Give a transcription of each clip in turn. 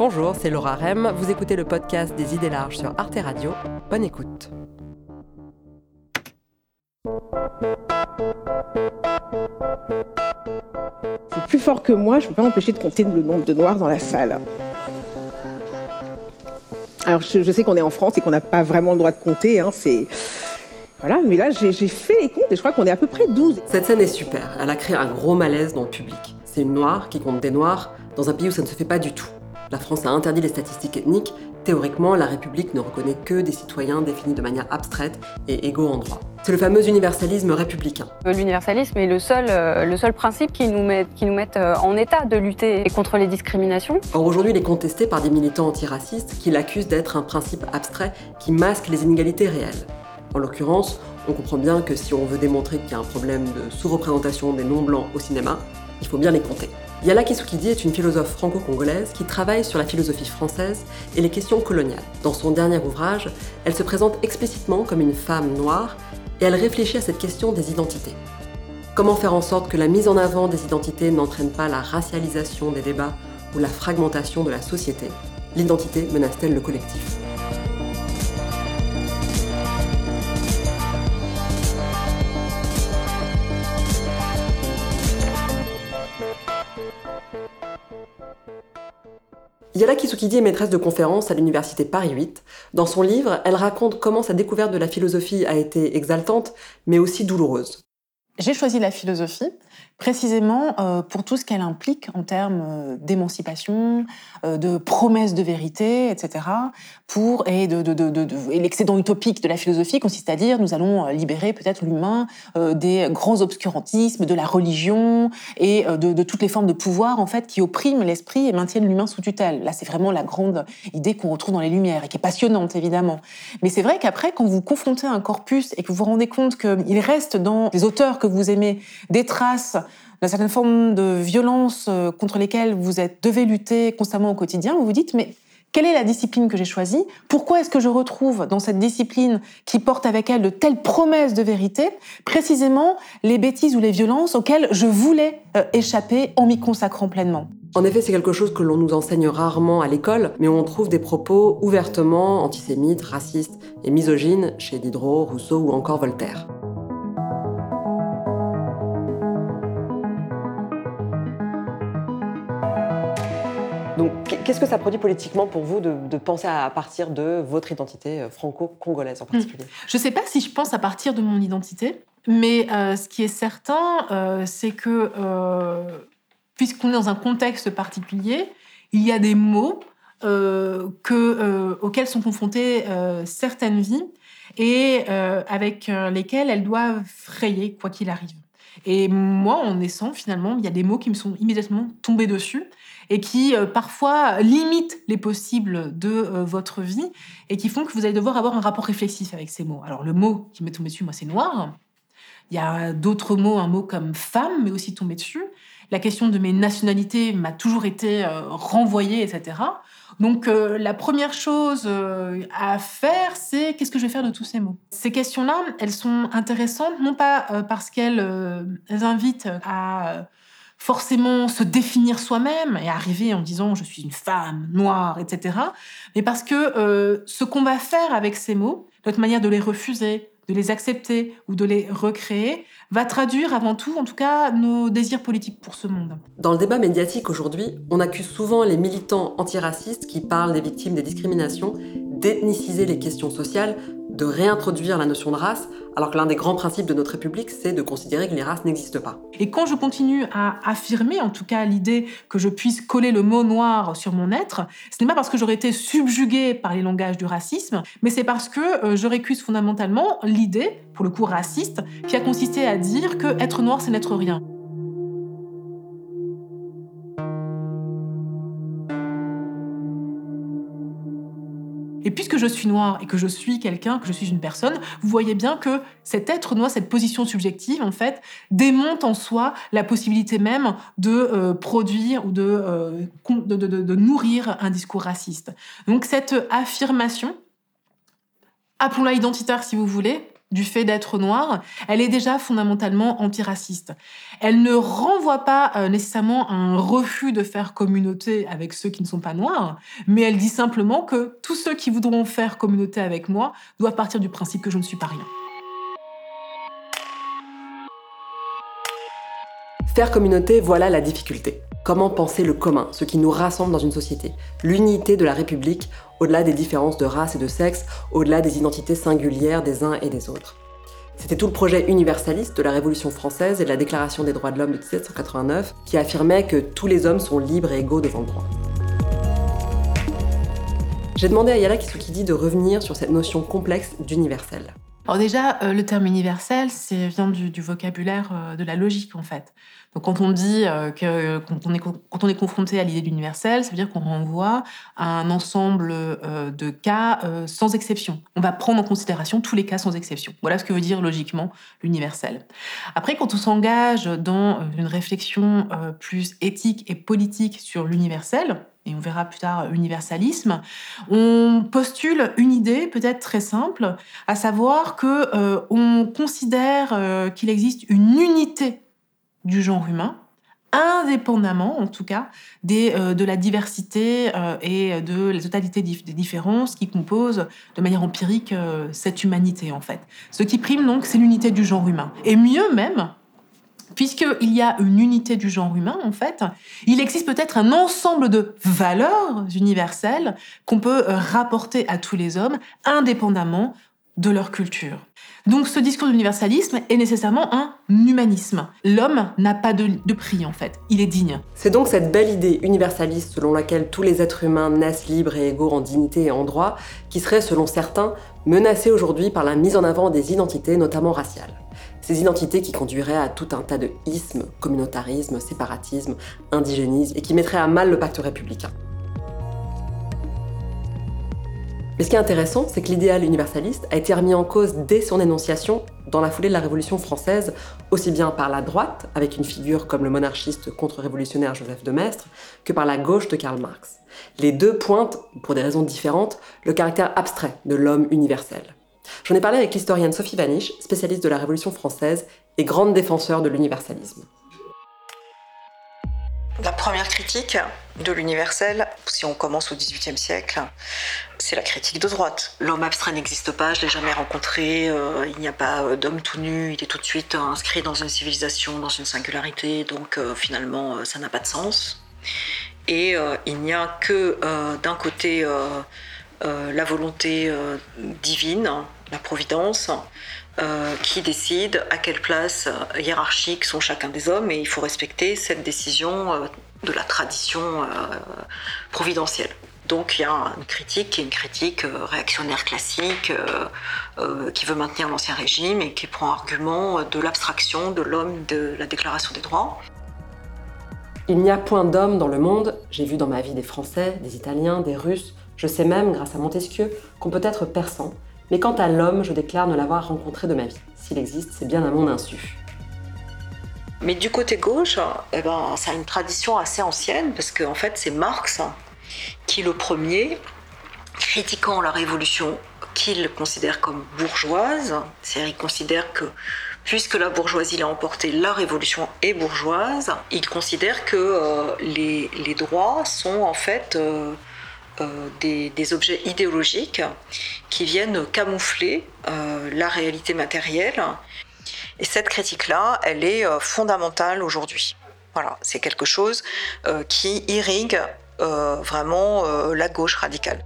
Bonjour, c'est Laura Rem. Vous écoutez le podcast des idées larges sur Arte Radio. Bonne écoute. C'est plus fort que moi, je ne peux pas m'empêcher de compter le nombre de noirs dans la salle. Alors je, sais qu'on est en France et qu'on n'a pas vraiment le droit de compter, hein, c'est... Voilà, mais là j'ai fait les comptes et je crois qu'on est à peu près 12. Cette scène est super, elle a créé un gros malaise dans le public. C'est une noire qui compte des noirs dans un pays où ça ne se fait pas du tout. La France a interdit les statistiques ethniques. Théoriquement, la République ne reconnaît que des citoyens définis de manière abstraite et égaux en droit. C'est le fameux universalisme républicain. L'universalisme est le seul, euh, le seul principe qui nous, met, qui nous met euh, en état de lutter contre les discriminations. Or aujourd'hui, il est contesté par des militants antiracistes qui l'accusent d'être un principe abstrait qui masque les inégalités réelles. En l'occurrence, on comprend bien que si on veut démontrer qu'il y a un problème de sous-représentation des non-blancs au cinéma, il faut bien les compter. Yala Tsukidi est une philosophe franco-congolaise qui travaille sur la philosophie française et les questions coloniales. Dans son dernier ouvrage, elle se présente explicitement comme une femme noire et elle réfléchit à cette question des identités. Comment faire en sorte que la mise en avant des identités n'entraîne pas la racialisation des débats ou la fragmentation de la société? L'identité menace-t-elle le collectif? Yala Kisukidi est maîtresse de conférences à l'université Paris 8. Dans son livre, elle raconte comment sa découverte de la philosophie a été exaltante, mais aussi douloureuse. J'ai choisi la philosophie précisément euh, pour tout ce qu'elle implique en termes euh, d'émancipation, euh, de promesses de vérité, etc. Pour et de, de, de, de l'excédent utopique de la philosophie consiste à dire nous allons libérer peut-être l'humain des grands obscurantismes, de la religion et de, toutes les formes de pouvoir en fait qui oppriment l'esprit et maintiennent l'humain sous tutelle. Là, c'est vraiment la grande idée qu'on retrouve dans les Lumières et qui est passionnante évidemment. Mais c'est vrai qu'après, quand vous confrontez un corpus et que vous vous rendez compte qu'il reste dans les auteurs que vous aimez des traces d'une certaine forme de violence euh, contre lesquelles vous êtes, devez lutter constamment au quotidien, vous vous dites, mais quelle est la discipline que j'ai choisie? Pourquoi est-ce que je retrouve dans cette discipline qui porte avec elle de telles promesses de vérité, précisément les bêtises ou les violences auxquelles je voulais euh, échapper en m'y consacrant pleinement. En effet, c'est quelque chose que l'on nous enseigne rarement à l'école, mais on trouve des propos ouvertement antisémites, racistes et misogynes chez Diderot, Rousseau ou encore Voltaire. Donc, qu'est-ce que ça produit politiquement pour vous de, penser à partir de votre identité euh, franco-congolaise en hmm. particulier? Je ne sais pas si je pense à partir de mon identité, mais euh, ce qui est certain, euh, c'est que puisqu'on est dans un contexte particulier, il y a des mots que, auxquels sont confrontées certaines vies et avec lesquels elles doivent frayer quoi qu'il arrive. Et moi, en naissant, finalement, il y a des mots qui me sont immédiatement tombés dessus et qui euh, parfois limitent les possibles de euh, votre vie et qui font que vous allez devoir avoir un rapport réflexif avec ces mots. Alors le mot qui m'est tombé dessus, moi, c'est noir. Il y a d'autres mots, un mot comme femme, mais aussi tombé dessus. La question de mes nationalités m'a toujours été euh, renvoyée, etc. Donc la première chose à faire, c'est qu'est-ce que je vais faire de tous ces mots? Ces questions-là, elles sont intéressantes, non pas parce qu'elles invitent à forcément se définir soi-même et arriver en disant je suis une femme noire, etc. Mais parce que euh, ce qu'on va faire avec ces mots, notre manière de les refuser, de les accepter ou de les recréer, va traduire avant tout, en tout cas, nos désirs politiques pour ce monde. Dans le débat médiatique aujourd'hui, on accuse souvent les militants antiracistes qui parlent des victimes des discriminations d'ethniciser les questions sociales de réintroduire la notion de race, alors que l'un des grands principes de notre République, c'est de considérer que les races n'existent pas. Et quand je continue à affirmer, en tout cas, l'idée que je puisse coller le mot noir sur mon être, ce n'est pas parce que j'aurais été subjuguée par les langages du racisme, mais c'est parce que euh, je récuse fondamentalement l'idée, pour le coup raciste, qui a consisté à dire que être noir, c'est n'être rien. Et puisque je suis noire et que je suis quelqu'un, que je suis une personne, vous voyez bien que cet être noir, cette position subjective, en fait, démonte en soi la possibilité même de euh, produire ou euh, de, nourrir un discours raciste. Donc cette affirmation, appelons-la identitaire si vous voulez, du fait d'être noir, elle est déjà fondamentalement antiraciste. Elle ne renvoie pas euh, nécessairement un refus de faire communauté avec ceux qui ne sont pas noirs, mais elle dit simplement que tous ceux qui voudront faire communauté avec moi doivent partir du principe que je ne suis pas rien. Faire communauté, voilà la difficulté. Comment penser le commun, ce qui nous rassemble dans une société? L'unité de la République, au-delà des différences de race et de sexe, au-delà des identités singulières des uns et des autres. C'était tout le projet universaliste de la Révolution française et de la Déclaration des droits de l'homme de 1789 qui affirmait que tous les hommes sont libres et égaux devant le droit. J'ai demandé à Yala Kisukidi de revenir sur cette notion complexe d'universel. Alors déjà, euh, le terme universel, c'est vient du, du vocabulaire euh, de la logique en fait. Donc quand on dit euh, que quand on est, quand on est confronté à l'idée d'universel, ça veut dire qu'on renvoie à un ensemble de cas sans exception. On va prendre en considération tous les cas sans exception. Voilà ce que veut dire logiquement l'universel. Après, quand on s'engage dans une réflexion plus éthique et politique sur l'universel, et on verra plus tard universalisme, on postule une idée peut-être très simple, à savoir que on considère qu'il existe une unité du genre humain, indépendamment en tout cas des, euh, de la diversité euh, et de la totalité des différences qui composent de manière empirique euh, cette humanité en fait. Ce qui prime donc c'est l'unité du genre humain. Et mieux même, puisqu'il y a une unité du genre humain en fait, il existe peut-être un ensemble de valeurs universelles qu'on peut rapporter à tous les hommes indépendamment de leur culture. Donc ce discours d'universalisme est nécessairement un humanisme. L'homme n'a pas de, prix en fait, il est digne. C'est donc cette belle idée universaliste selon laquelle tous les êtres humains naissent libres et égaux en dignité et en droit qui serait selon certains menacée aujourd'hui par la mise en avant des identités, notamment raciales. Ces identités qui conduiraient à tout un tas de ismes, communautarisme, séparatisme, indigénisme et qui mettraient à mal le pacte républicain. Mais ce qui est intéressant, c'est que l'idéal universaliste a été remis en cause dès son énonciation dans la foulée de la Révolution française, aussi bien par la droite, avec une figure comme le monarchiste contre-révolutionnaire Joseph de Maistre, que par la gauche de Karl Marx. Les deux pointent, pour des raisons différentes, le caractère abstrait de l'homme universel. J'en ai parlé avec l'historienne Sophie Vanish, spécialiste de la Révolution française et grande défenseur de l'universalisme. La première critique de l'universel, si on commence au XVIIIe siècle, c'est la critique de droite. L'homme abstrait n'existe pas, je l'ai jamais rencontré, euh, il n'y a pas euh, d'homme tout nu, il est tout de suite inscrit dans une civilisation, dans une singularité, donc euh, finalement ça n'a pas de sens. Et il n'y a que d'un côté la volonté divine, la providence, qui décide à quelle place hiérarchique sont chacun des hommes et il faut respecter cette décision de la tradition providentielle. Donc il y a une critique qui est une critique euh, réactionnaire classique, euh, euh, qui veut maintenir l'ancien régime et qui prend argument de l'abstraction de l'homme de la Déclaration des droits. Il n'y a point d'homme dans le monde, j'ai vu dans ma vie des Français, des Italiens, des Russes, je sais même, grâce à Montesquieu, qu'on peut être persan, mais quant à l'homme, je déclare ne l'avoir rencontré de ma vie. S'il existe, c'est bien à mon insu. Mais du côté gauche, eh ben, ça a une tradition assez ancienne, parce qu'en fait, c'est Marx qui le premier, critiquant la révolution qu'il considère comme bourgeoise, c'est-à-dire il considère que puisque la bourgeoisie l'a emporté, la révolution est bourgeoise, il considère que euh, les, droits sont en fait euh, des, des, objets idéologiques qui viennent camoufler la réalité matérielle. Et cette critique-là, elle est fondamentale aujourd'hui. Voilà, c'est quelque chose qui irrigue euh, vraiment euh, la gauche radicale.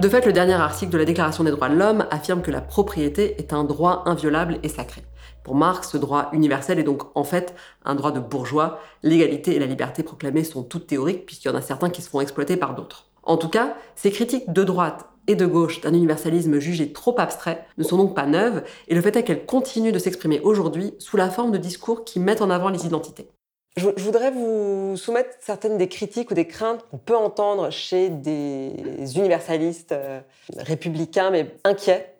De fait, le dernier article de la Déclaration des droits de l'homme affirme que la propriété est un droit inviolable et sacré. Pour Marx, ce droit universel est donc en fait un droit de bourgeois. L'égalité et la liberté proclamées sont toutes théoriques puisqu'il y en a certains qui se font exploiter par d'autres. En tout cas, ces critiques de droite et de gauche d'un universalisme jugé trop abstrait ne sont donc pas neuves et le fait est qu'elles continuent de s'exprimer aujourd'hui sous la forme de discours qui mettent en avant les identités. Je, voudrais vous soumettre certaines des critiques ou des craintes qu'on peut entendre chez des universalistes euh, républicains, mais inquiets,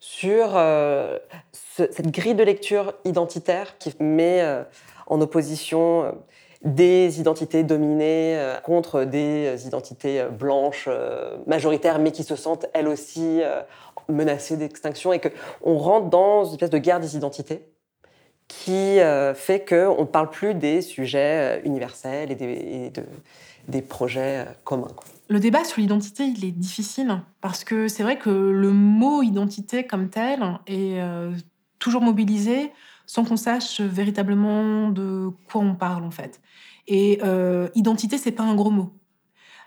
sur euh, cette grille de lecture identitaire qui met euh, en opposition des identités dominées contre des identités blanches majoritaires, mais qui se sentent elles aussi menacés d'extinction et qu'on rentre dans une espèce de guerre des identités qui euh, fait qu'on ne parle plus des sujets euh, universels et des, des projets communs. Le débat sur l'identité, il est difficile parce que c'est vrai que le mot identité comme tel est toujours mobilisé sans qu'on sache véritablement de quoi on parle en fait. Et euh, identité, c'est pas un gros mot.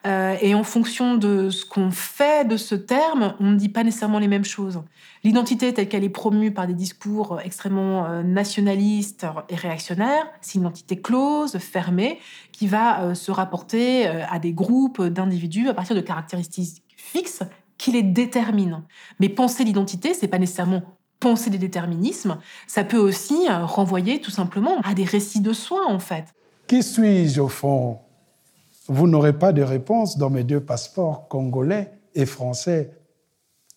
Euh, et en fonction de ce qu'on fait de ce terme, on ne dit pas nécessairement les mêmes choses. L'identité telle qu'elle est promue par des discours extrêmement euh, nationalistes et réactionnaires, c'est une identité close, fermée, qui va euh, se rapporter à des groupes d'individus à partir de caractéristiques fixes qui les déterminent. Mais penser l'identité, c'est pas nécessairement penser des déterminismes, ça peut aussi renvoyer tout simplement à des récits de soi en fait. Qui suis-je au fond? Vous n'aurez pas de réponse dans mes deux passeports congolais et français.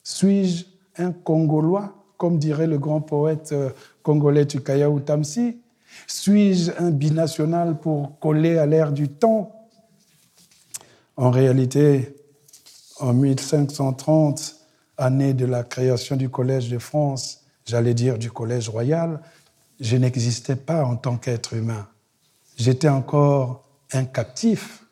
Suis-je un Congolois, comme dirait le grand poète euh, congolais Tukaya Utamsi Suis-je un binational pour coller à l'ère du temps? En réalité, en 1530, année de la création du Collège de France, j'allais dire du Collège royal, je n'existais pas en tant qu'être humain j'étais encore un captif.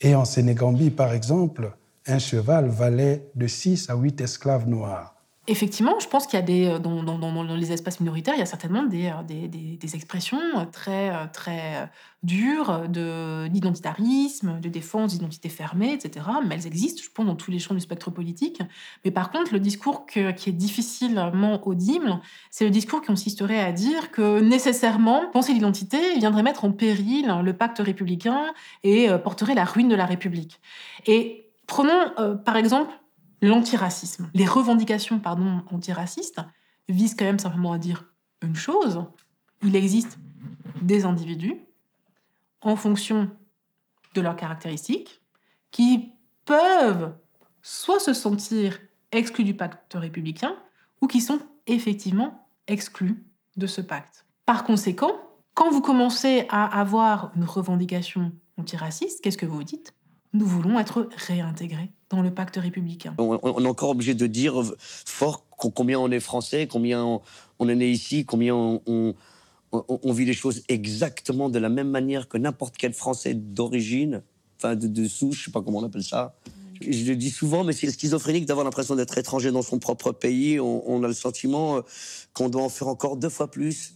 Et en Sénégambie, par exemple, un cheval valait de 6 à 8 esclaves noirs. Effectivement, je pense qu'il y a des euh, dans, les espaces minoritaires, il y a certainement des, euh, des, expressions euh, très très dures de d'identitarisme, de défense d'identité fermée, etc. Mais elles existent, je pense, dans tous les champs du spectre politique. Mais par contre, le discours qui est difficilement audible, c'est le discours qui consisterait à dire que nécessairement penser l'identité viendrait mettre en péril le pacte républicain et porterait la ruine de la République. Et prenons par exemple l'antiracisme. Les revendications pardon, antiracistes visent quand même simplement à dire une chose. Il existe des individus en fonction de leurs caractéristiques qui peuvent soit se sentir exclus du pacte républicain ou qui sont effectivement exclus de ce pacte. Par conséquent, quand vous commencez à avoir une revendication antiraciste, qu'est-ce que vous dites? Nous voulons être réintégrés dans le pacte républicain. On, est encore obligé de dire fort combien on est français, combien on, est né ici, combien on, vit les choses exactement de la même manière que n'importe quel Français d'origine, enfin de, souche, je sais pas comment on appelle ça. Je le dis souvent, mais c'est schizophrénique d'avoir l'impression d'être étranger dans son propre pays. On, a le sentiment euh, qu'on doit en faire encore deux fois plus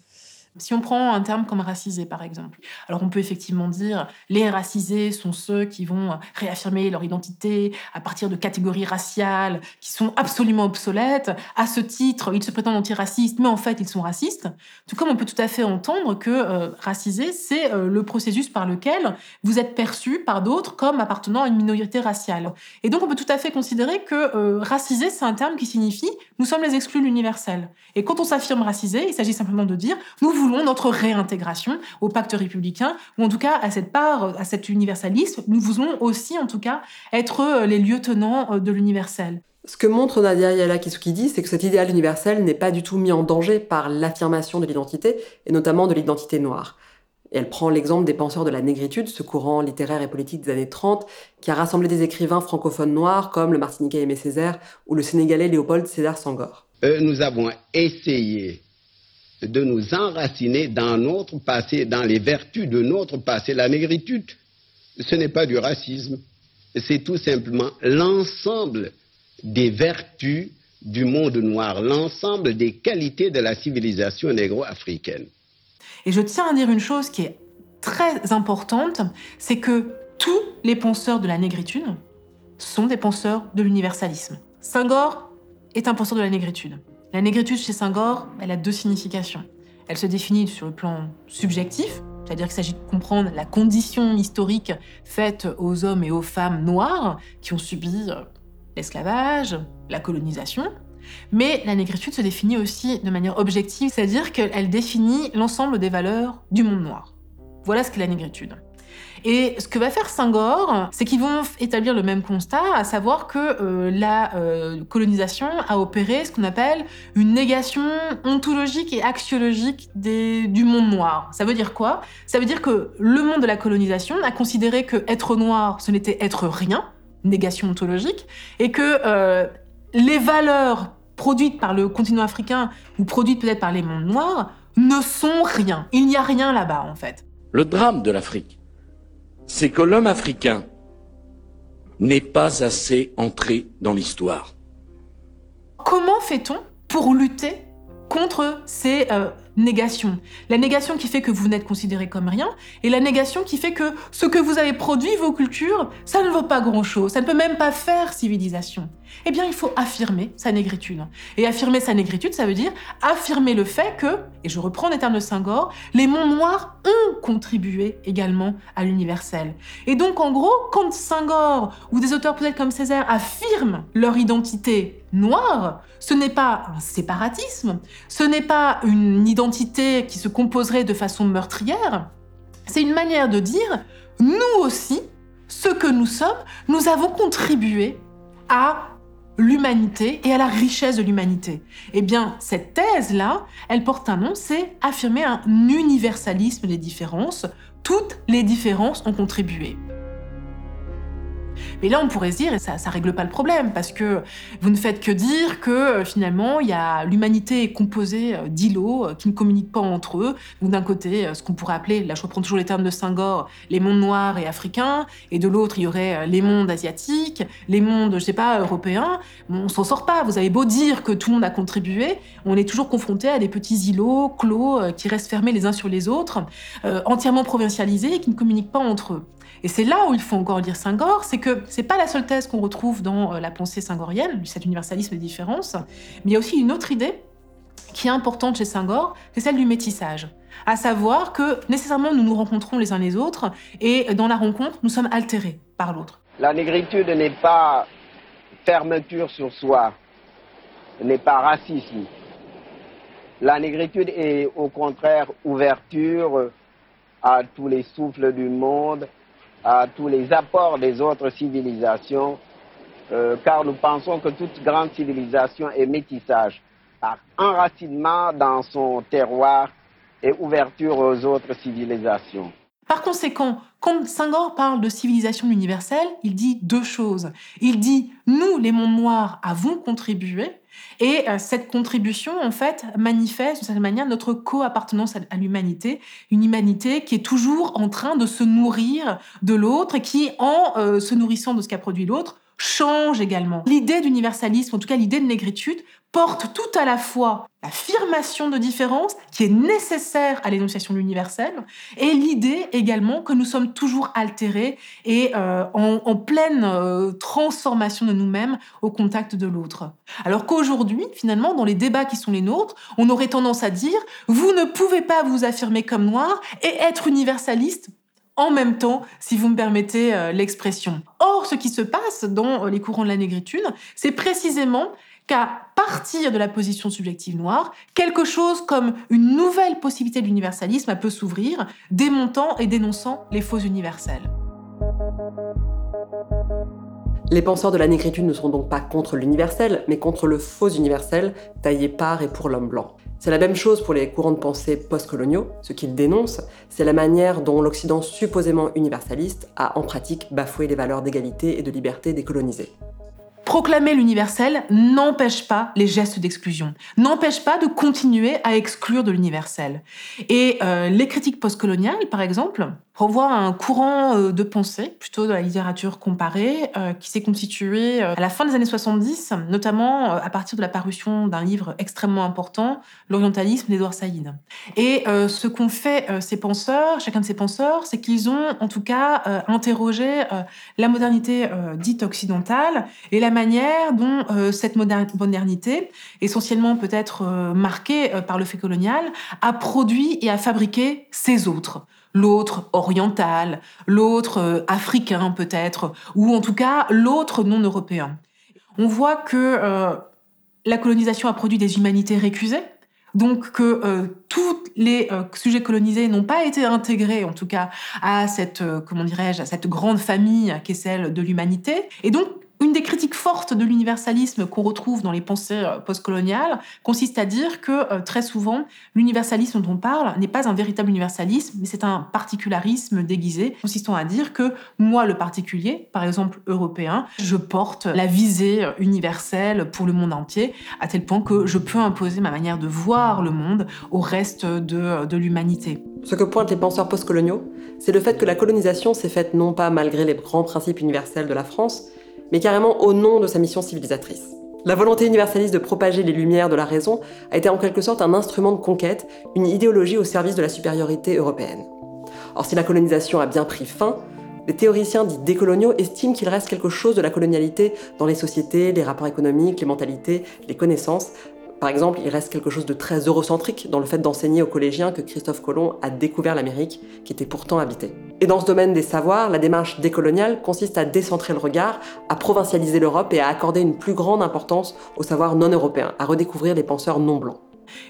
si on prend un terme comme racisé, par exemple, alors on peut effectivement dire les racisés sont ceux qui vont réaffirmer leur identité à partir de catégories raciales qui sont absolument obsolètes. À ce titre, ils se prétendent antiracistes, mais en fait, ils sont racistes. Tout comme on peut tout à fait entendre que euh, racisé, c'est euh, le processus par lequel vous êtes perçu par d'autres comme appartenant à une minorité raciale. Et donc, on peut tout à fait considérer que euh, racisé, c'est un terme qui signifie nous sommes les exclus de l'universel. Et quand on s'affirme racisé, il s'agit simplement de dire nous voulons notre réintégration au pacte républicain, ou en tout cas à cette part, à cet universalisme, nous voulons aussi en tout cas être euh, les lieutenants euh, de l'universel. Ce que montre Nadia Yala dit, c'est que cet idéal universel n'est pas du tout mis en danger par l'affirmation de l'identité, et notamment de l'identité noire. Et elle prend l'exemple des penseurs de la négritude, ce courant littéraire et politique des années 30, qui a rassemblé des écrivains francophones noirs comme le Martiniquais Aimé Césaire ou le Sénégalais Léopold César Sangor. Euh, nous avons essayé de nous enraciner dans notre passé, dans les vertus de notre passé. La négritude, ce n'est pas du racisme, c'est tout simplement l'ensemble des vertus du monde noir, l'ensemble des qualités de la civilisation négro-africaine. Et je tiens à dire une chose qui est très importante, c'est que tous les penseurs de la négritude sont des penseurs de l'universalisme. Senghor est un penseur de la négritude. La négritude chez Senghor, elle a deux significations. Elle se définit sur le plan subjectif, c'est-à-dire qu'il s'agit de comprendre la condition historique faite aux hommes et aux femmes noirs qui ont subi euh, l'esclavage, la colonisation. Mais la négritude se définit aussi de manière objective, c'est-à-dire qu'elle définit l'ensemble des valeurs du monde noir. Voilà ce qu'est la négritude. Et ce que va faire Senghor, c'est qu'ils vont établir le même constat, à savoir que euh, la euh, colonisation a opéré ce qu'on appelle une négation ontologique et axiologique du monde noir. Ça veut dire quoi? Ça veut dire que le monde de la colonisation a considéré que être noir, ce n'était être rien, négation ontologique, et que euh, les valeurs produites par le continent africain ou produites peut-être par les mondes noirs ne sont rien. Il n'y a rien là-bas en fait. Le drame de l'Afrique, c'est que l'homme africain n'est pas assez entré dans l'histoire. Comment fait-on pour lutter contre ces euh, négation. La négation qui fait que vous n'êtes considéré comme rien, et la négation qui fait que ce que vous avez produit, vos cultures, ça ne vaut pas grand-chose, ça ne peut même pas faire civilisation. Eh bien, il faut affirmer sa négritude. Et affirmer sa négritude, ça veut dire affirmer le fait que, et je reprends les termes de Senghor, les mondes noirs ont contribué également à l'universel. Et donc, en gros, quand Senghor ou des auteurs peut-être comme Césaire affirment leur identité noire, ce n'est pas un séparatisme, ce n'est pas une identité qui se composerait de façon meurtrière, c'est une manière de dire, nous aussi, ce que nous sommes, nous avons contribué à l'humanité et à la richesse de l'humanité. Eh bien, cette thèse-là, elle porte un nom, c'est affirmer un universalisme des différences. Toutes les différences ont contribué. Mais là, on pourrait se dire, et ça ne règle pas le problème, parce que vous ne faites que dire que euh, finalement, il y a l'humanité est composée euh, d'îlots euh, qui ne communiquent pas entre eux. Donc d'un côté, ce qu'on pourrait appeler, là je reprends toujours les termes de Senghor, les mondes noirs et africains, et de l'autre, il y aurait les mondes asiatiques, les mondes, je sais pas, européens. Bon, on s'en sort pas. Vous avez beau dire que tout le monde a contribué, on est toujours confronté à des petits îlots clos qui restent fermés les uns sur les autres, entièrement provincialisés et qui ne communiquent pas entre eux. Et c'est là où il faut encore lire Senghor, c'est que c'est pas la seule thèse qu'on retrouve dans euh, la pensée senghorienne, cet universalisme des différences, mais il y a aussi une autre idée qui est importante chez Senghor, c'est celle du métissage. À savoir que nécessairement nous nous rencontrons les uns les autres et dans la rencontre nous sommes altérés par l'autre. La négritude n'est pas fermeture sur soi, n'est pas racisme. La négritude est au contraire ouverture à tous les souffles du monde, à tous les apports des autres civilisations, euh, car nous pensons que toute grande civilisation est métissage, par enracinement dans son terroir et ouverture aux autres civilisations. Par conséquent, quand Senghor parle de civilisation universelle, il dit deux choses. Il dit, nous, les mondes noirs, avons contribué, et euh, cette contribution, en fait, manifeste de cette manière notre co-appartenance à, l'humanité, une humanité qui est toujours en train de se nourrir de l'autre et qui, en euh, se nourrissant de ce qu'a produit l'autre, change également. L'idée d'universalisme, en tout cas l'idée de négritude, porte tout à la fois l'affirmation de différence qui est nécessaire à l'énonciation de l'universel et l'idée également que nous sommes toujours altérés et euh, en, pleine euh, transformation de nous-mêmes au contact de l'autre. Alors qu'aujourd'hui, finalement, dans les débats qui sont les nôtres, on aurait tendance à dire vous ne pouvez pas vous affirmer comme noir et être universaliste en même temps, si vous me permettez euh, l'expression. Or, ce qui se passe dans les courants de la négritude, c'est précisément qu'à partir de la position subjective noire, quelque chose comme une nouvelle possibilité d'universalisme peut s'ouvrir, démontant et dénonçant les faux universels. Les penseurs de la négritude ne sont donc pas contre l'universel, mais contre le faux universel, taillé par et pour l'homme blanc. C'est la même chose pour les courants de pensée postcoloniaux. Ce qu'ils dénoncent, c'est la manière dont l'Occident supposément universaliste a en pratique bafoué les valeurs d'égalité et de liberté des colonisés. Proclamer l'universel n'empêche pas les gestes d'exclusion, n'empêche pas de continuer à exclure de l'universel. Et euh, les critiques postcoloniales, par exemple, renvoie un courant euh, de pensée, plutôt de la littérature comparée, euh, qui s'est constitué à la fin des années 70, notamment à partir de la parution d'un livre extrêmement important, L'orientalisme d'Edouard Saïd. Et ce qu'ont fait ces penseurs, chacun de ces penseurs, c'est qu'ils ont en tout cas interrogé la modernité dite occidentale et la manière dont cette modernité, essentiellement peut-être marquée par le fait colonial, a produit et a fabriqué ces autres l'autre oriental, l'autre euh, africain peut-être, ou en tout cas l'autre non européen. On voit que euh, la colonisation a produit des humanités récusées, donc que euh, tous les sujets colonisés n'ont pas été intégrés, en tout cas, à cette, comment dirais-je, à cette grande famille qui est celle de l'humanité. Et donc, Une des critiques fortes de l'universalisme qu'on retrouve dans les pensées euh, postcoloniales consiste à dire que euh, très souvent, l'universalisme dont on parle n'est pas un véritable universalisme, mais c'est un particularisme déguisé, consistant à dire que moi, le particulier, par exemple européen, je porte la visée universelle pour le monde entier, à tel point que je peux imposer ma manière de voir le monde au reste de, de l'humanité. Ce que pointent les penseurs postcoloniaux, c'est le fait que la colonisation s'est faite non pas malgré les grands principes universels de la France, mais carrément au nom de sa mission civilisatrice. La volonté universaliste de propager les lumières de la raison a été en quelque sorte un instrument de conquête, une idéologie au service de la supériorité européenne. Or, si la colonisation a bien pris fin, les théoriciens dits décoloniaux estiment qu'il reste quelque chose de la colonialité dans les sociétés, les rapports économiques, les mentalités, les connaissances, par exemple, il reste quelque chose de très eurocentrique dans le fait d'enseigner aux collégiens que Christophe Colomb a découvert l'Amérique, qui était pourtant habitée. Et dans ce domaine des savoirs, la démarche décoloniale consiste à décentrer le regard, à provincialiser l'Europe et à accorder une plus grande importance aux savoirs non européens, à redécouvrir les penseurs non blancs.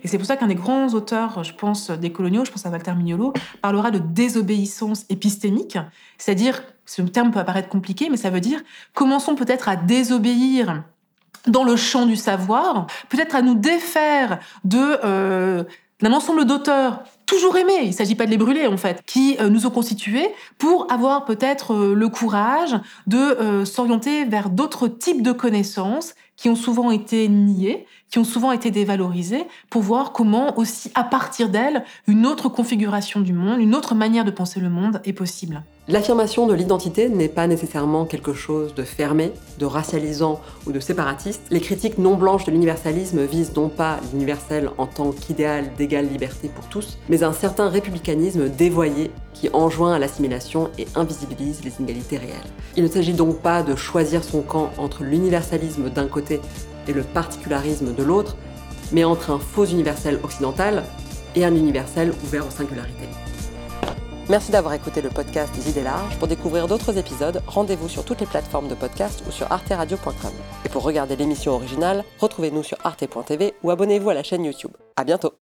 Et c'est pour ça qu'un des grands auteurs, je pense, des coloniaux, je pense à Walter Mignolo, parlera de désobéissance épistémique, c'est-à-dire, ce terme peut apparaître compliqué, mais ça veut dire commençons peut-être à désobéir dans le champ du savoir, peut-être à nous défaire euh, d'un ensemble d'auteurs toujours aimés, il ne s'agit pas de les brûler en fait, qui euh, nous ont constitués pour avoir peut-être euh, le courage de s'orienter vers d'autres types de connaissances qui ont souvent été niées, qui ont souvent été dévalorisées, pour voir comment aussi, à partir d'elles, une autre configuration du monde, une autre manière de penser le monde est possible. L'affirmation de l'identité n'est pas nécessairement quelque chose de fermé, de racialisant ou de séparatiste. Les critiques non blanches de l'universalisme visent non pas l'universel en tant qu'idéal d'égale liberté pour tous, mais un certain républicanisme dévoyé qui enjoint à l'assimilation et invisibilise les inégalités réelles. Il ne s'agit donc pas de choisir son camp entre l'universalisme d'un côté et le particularisme de l'autre, mais entre un faux universel occidental et un universel ouvert aux singularités. Merci d'avoir écouté le podcast des idées larges. Pour découvrir d'autres épisodes, rendez-vous sur toutes les plateformes de podcast ou sur arteradio.com. Et pour regarder l'émission originale, retrouvez-nous sur arte.tv ou abonnez-vous à la chaîne YouTube. À bientôt!